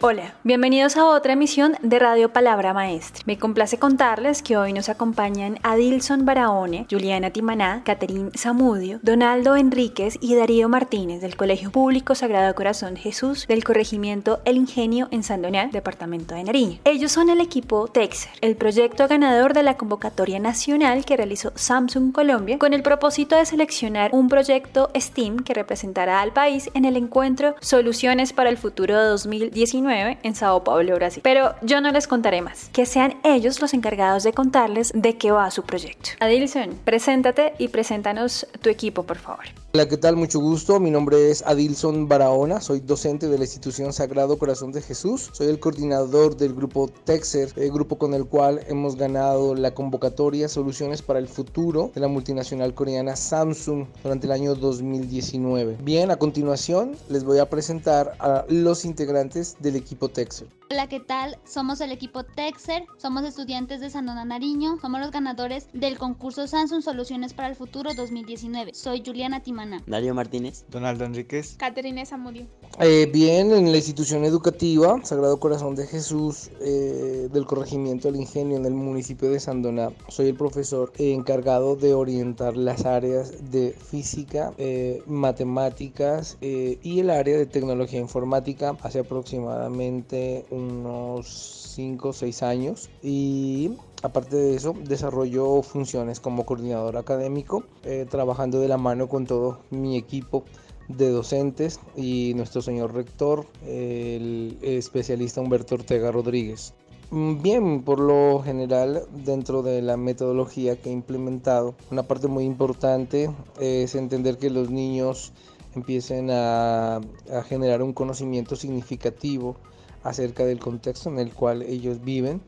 Hola, bienvenidos a otra emisión de Radio Palabra Maestra. Me complace contarles que hoy nos acompañan Adilson Barahone, Juliana Timaná, Caterín Zamudio, Donaldo Enríquez y Darío Martínez del Colegio Público Sagrado Corazón Jesús del Corregimiento El Ingenio en Sandoñal, Departamento de Nariño. Ellos son el equipo Texer, el proyecto ganador de la convocatoria nacional que realizó Samsung Colombia con el propósito de seleccionar un proyecto STEAM que representará al país en el encuentro Soluciones para el Futuro 2019 en Sao Paulo, Brasil. Pero yo no les contaré más, que sean ellos los encargados de contarles de qué va su proyecto. Adilson, preséntate y preséntanos tu equipo, por favor. Hola, ¿qué tal? Mucho gusto. Mi nombre es Adilson Barahona. Soy docente de la institución Sagrado Corazón de Jesús. Soy el coordinador del grupo Texer, el grupo con el cual hemos ganado la convocatoria Soluciones para el Futuro de la multinacional coreana Samsung durante el año 2019. Bien, a continuación les voy a presentar a los integrantes del equipo Texer. Hola, ¿qué tal? Somos el equipo Texer, somos estudiantes de Sandona Nariño, somos los ganadores del concurso Samsung Soluciones para el Futuro 2019. Soy Juliana Timana. Darío Martínez. Donaldo Enríquez. Caterina Zamudio. Eh, bien, en la institución educativa Sagrado Corazón de Jesús eh, del corregimiento del ingenio en el municipio de Sandona, soy el profesor encargado de orientar las áreas de física, eh, matemáticas y el área de tecnología informática hace aproximadamente unos 5 o 6 años. Y aparte de eso desarrollo funciones como coordinador académico eh, trabajando de la mano con todo mi equipo de docentes y nuestro señor rector el especialista Humberto Ortega Rodríguez. Mm, Bien, por lo general, dentro de la metodología que he implementado, una parte muy importante es entender que los niños empiecen a, generar un conocimiento significativo acerca del contexto en el cual ellos viven,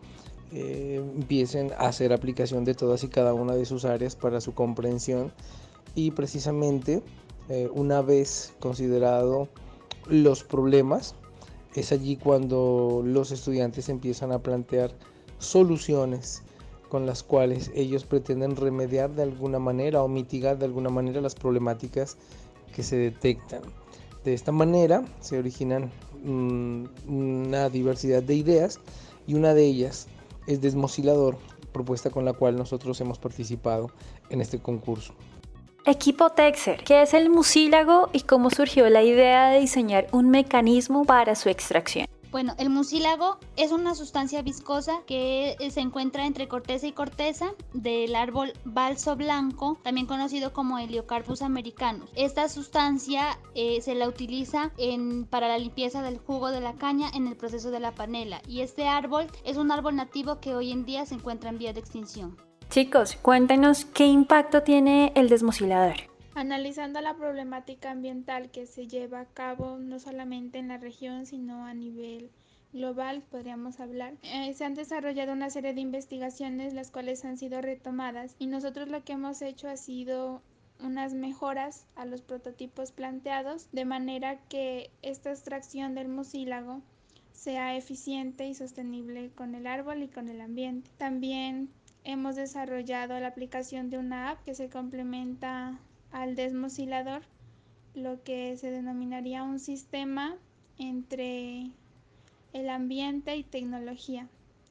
eh, empiecen a hacer aplicación de todas y cada una de sus áreas para su comprensión. Y precisamente eh, una vez considerado los problemas, es allí cuando los estudiantes empiezan a plantear soluciones con las cuales ellos pretenden remediar de alguna manera o mitigar de alguna manera las problemáticas que se detectan. De esta manera se originan mm, una diversidad de ideas y una de ellas es Desmosilador, propuesta con la cual nosotros hemos participado en este concurso. Equipo Texer, ¿qué es el mucílago y cómo surgió la idea de diseñar un mecanismo para su extracción? Bueno, el mucílago es una sustancia viscosa que eh, se encuentra entre corteza y corteza del árbol balso blanco, también conocido como Heliocarpus americanus. Esta sustancia eh, se la utiliza en, para la limpieza del jugo de la caña en el proceso de la panela y este árbol es un árbol nativo que hoy en día se encuentra en vía de extinción. Chicos, cuéntenos qué impacto tiene el desmosilador. Analizando la problemática ambiental que se lleva a cabo no solamente en la región, sino a nivel global, podríamos hablar, eh, se han desarrollado una serie de investigaciones las cuales han sido retomadas y nosotros lo que hemos hecho ha sido unas mejoras a los prototipos planteados de manera que esta extracción del mucílago sea eficiente y sostenible con el árbol y con el ambiente. También hemos desarrollado la aplicación de una app que se complementa al desmosilador, lo que se denominaría un sistema entre el ambiente y tecnología,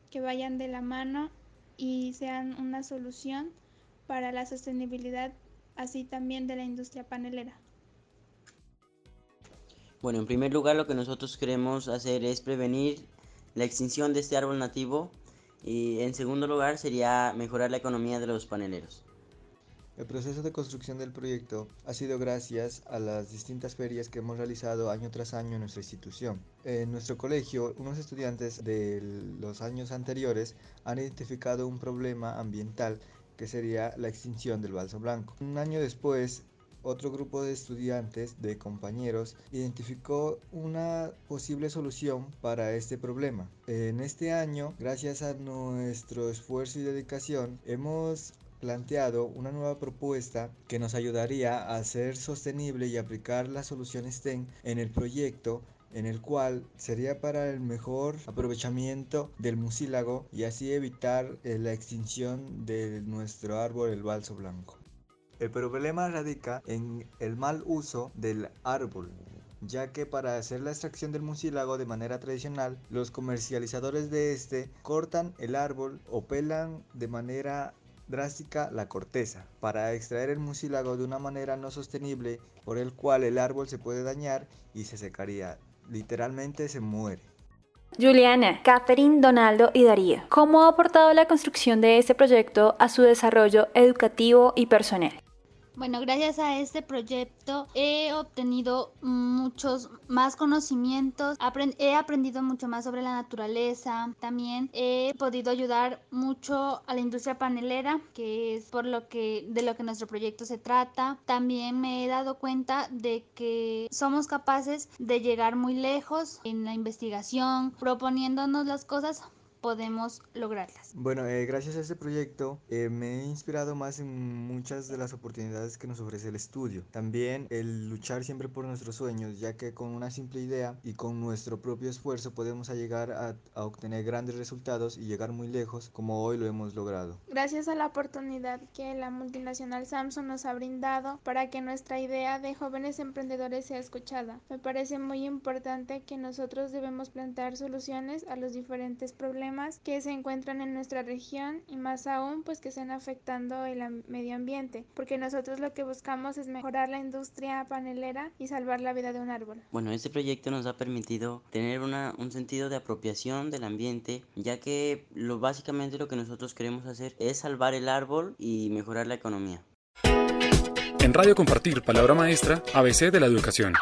que vayan de la mano y sean una solución para la sostenibilidad, así también de la industria panelera. Bueno, en primer lugar lo que nosotros queremos hacer es prevenir la extinción de este árbol nativo y en segundo lugar sería mejorar la economía de los paneleros. El proceso de construcción del proyecto ha sido gracias a las distintas ferias que hemos realizado año tras año en nuestra institución. En nuestro colegio, unos estudiantes de los años anteriores han identificado un problema ambiental que sería la extinción del balso blanco. Un año después, otro grupo de estudiantes, de compañeros, identificó una posible solución para este problema. En este año, gracias a nuestro esfuerzo y dedicación, hemos planteado una nueva propuesta que nos ayudaría a hacer sostenible y aplicar las soluciones TEN en el proyecto en el cual sería para el mejor aprovechamiento del mucílago y así evitar eh, la extinción de nuestro árbol el balso blanco. El problema radica en el mal uso del árbol, ya que para hacer la extracción del mucílago de manera tradicional, los comercializadores de este cortan el árbol o pelan de manera drástica la corteza para extraer el mucílago de una manera no sostenible por el cual el árbol se puede dañar y se secaría. Literalmente se muere. Juliana, Catherine, Donaldo y Darío, ¿cómo ha aportado la construcción de este proyecto a su desarrollo educativo y personal? Bueno, gracias a este proyecto he obtenido muchos más conocimientos, he aprendido mucho más sobre la naturaleza, también he podido ayudar mucho a la industria panelera, que es por lo que de lo que nuestro proyecto se trata. También me he dado cuenta de que somos capaces de llegar muy lejos en la investigación, proponiéndonos las cosas podemos lograrlas. Bueno, eh, gracias a este proyecto eh, me he inspirado más en muchas de las oportunidades que nos ofrece el estudio. También el luchar siempre por nuestros sueños, ya que con una simple idea y con nuestro propio esfuerzo podemos llegar a, a obtener grandes resultados y llegar muy lejos como hoy lo hemos logrado. Gracias a la oportunidad que la multinacional Samsung nos ha brindado para que nuestra idea de jóvenes emprendedores sea escuchada. Me parece muy importante que nosotros debemos plantear soluciones a los diferentes problemas que se encuentran en nuestra región y más aún pues que están afectando el medio ambiente, porque nosotros lo que buscamos es mejorar la industria panelera y salvar la vida de un árbol. Bueno, este proyecto nos ha permitido tener una, un sentido de apropiación del ambiente, ya que lo básicamente lo que nosotros queremos hacer es salvar el árbol y mejorar la economía. En Radio Compartir, palabra maestra, ABC de la educación.